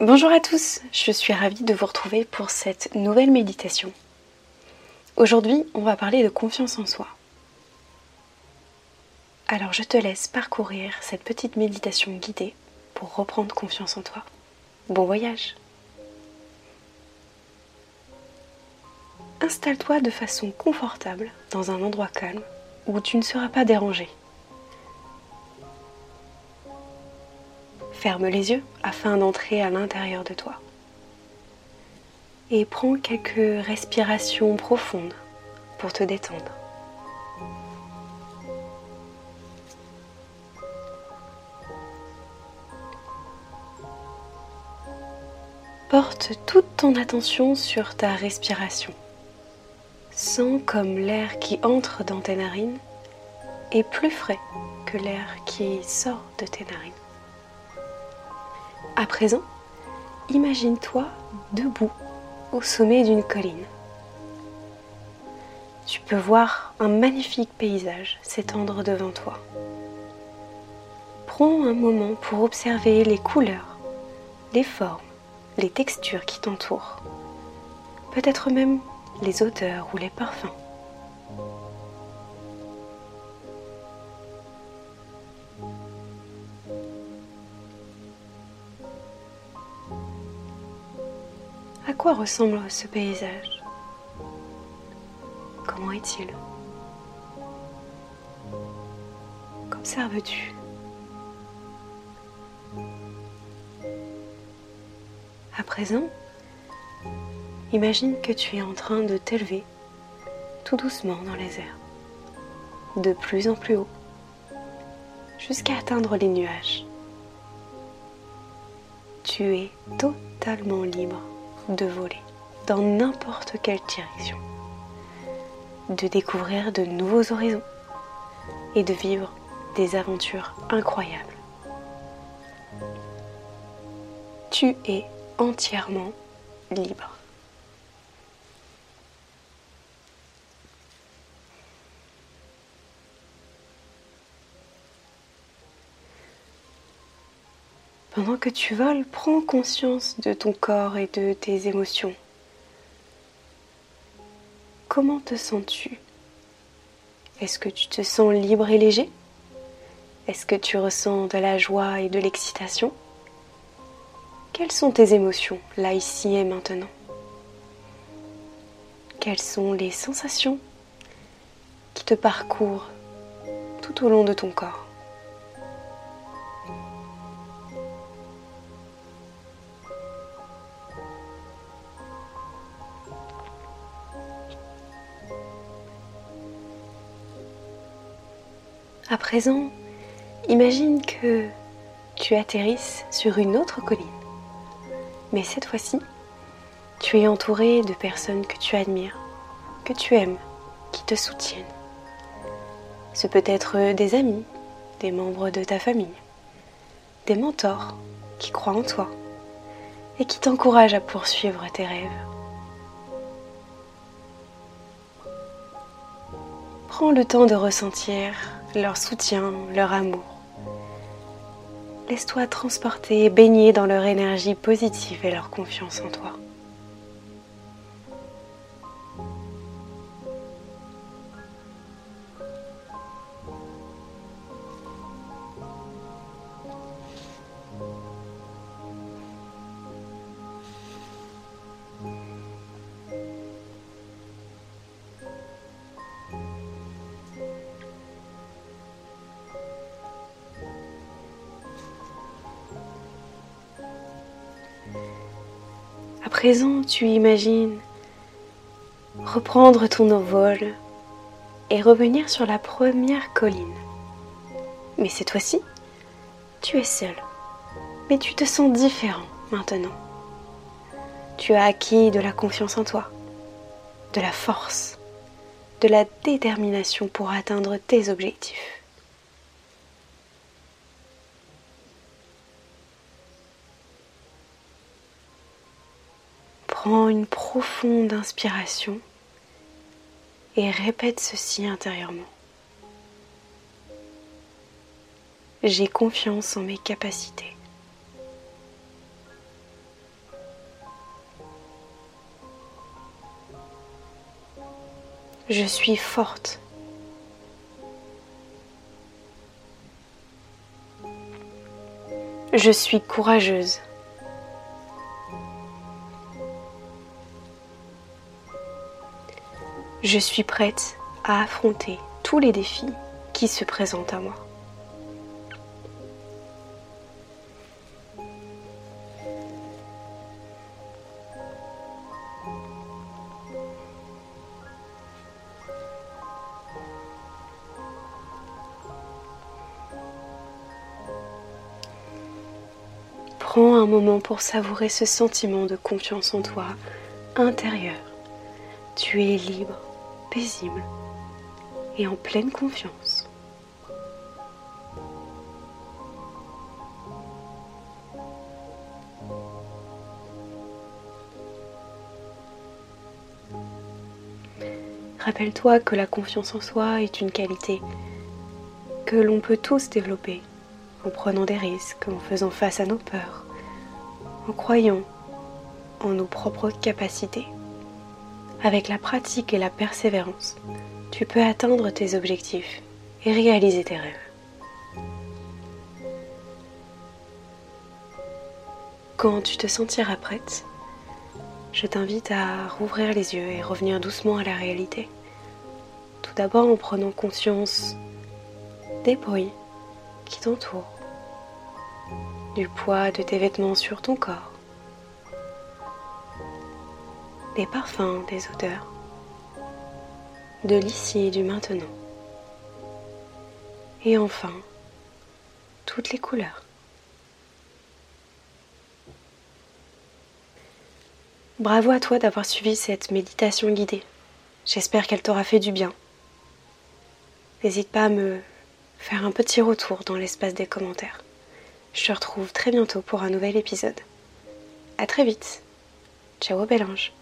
Bonjour à tous, je suis ravie de vous retrouver pour cette nouvelle méditation. Aujourd'hui, on va parler de confiance en soi. Alors je te laisse parcourir cette petite méditation guidée pour reprendre confiance en toi. Bon voyage Installe-toi de façon confortable dans un endroit calme où tu ne seras pas dérangé. Ferme les yeux afin d'entrer à l'intérieur de toi. Et prends quelques respirations profondes pour te détendre. Porte toute ton attention sur ta respiration. Sens comme l'air qui entre dans tes narines est plus frais que l'air qui sort de tes narines. À présent, imagine-toi debout au sommet d'une colline. Tu peux voir un magnifique paysage s'étendre devant toi. Prends un moment pour observer les couleurs, les formes, les textures qui t'entourent, peut-être même les odeurs ou les parfums. Quoi ressemble ce paysage? Comment est-il? Qu'observes-tu À présent, imagine que tu es en train de t'élever tout doucement dans les airs, de plus en plus haut, jusqu'à atteindre les nuages. Tu es totalement libre de voler dans n'importe quelle direction, de découvrir de nouveaux horizons et de vivre des aventures incroyables. Tu es entièrement libre. Pendant que tu voles, prends conscience de ton corps et de tes émotions. Comment te sens-tu? Est-ce que tu te sens libre et léger? Est-ce que tu ressens de la joie et de l'excitation? Quelles sont tes émotions là, ici et maintenant? Quelles sont les sensations qui te parcourent tout au long de ton corps? À présent, imagine que tu atterrisses sur une autre colline. Mais cette fois-ci, tu es entouré de personnes que tu admires, que tu aimes, qui te soutiennent. Ce peut être des amis, des membres de ta famille, des mentors qui croient en toi et qui t'encouragent à poursuivre tes rêves. Prends le temps de ressentir leur soutien, leur amour. Laisse-toi transporter et baigner dans leur énergie positive et leur confiance en toi. Présent, tu imagines reprendre ton envol et revenir sur la première colline. Mais cette fois-ci, tu es seul. Mais tu te sens différent maintenant. Tu as acquis de la confiance en toi, de la force, de la détermination pour atteindre tes objectifs. Prends une profonde inspiration et répète ceci intérieurement. J'ai confiance en mes capacités. Je suis forte. Je suis courageuse. Je suis prête à affronter tous les défis qui se présentent à moi. Prends un moment pour savourer ce sentiment de confiance en toi intérieur. Tu es libre et en pleine confiance. Rappelle-toi que la confiance en soi est une qualité que l'on peut tous développer en prenant des risques, en faisant face à nos peurs, en croyant en nos propres capacités. Avec la pratique et la persévérance, tu peux atteindre tes objectifs et réaliser tes rêves. Quand tu te sentiras prête, je t'invite à rouvrir les yeux et revenir doucement à la réalité. Tout d'abord en prenant conscience des bruits qui t'entourent, du poids de tes vêtements sur ton corps, des parfums, des odeurs, de l'ici et du maintenant. Et enfin, toutes les couleurs. Bravo à toi d'avoir suivi cette méditation guidée. J'espère qu'elle t'aura fait du bien. N'hésite pas à me faire un petit retour dans l'espace des commentaires. Je te retrouve très bientôt pour un nouvel épisode. A très vite. Ciao bel ange.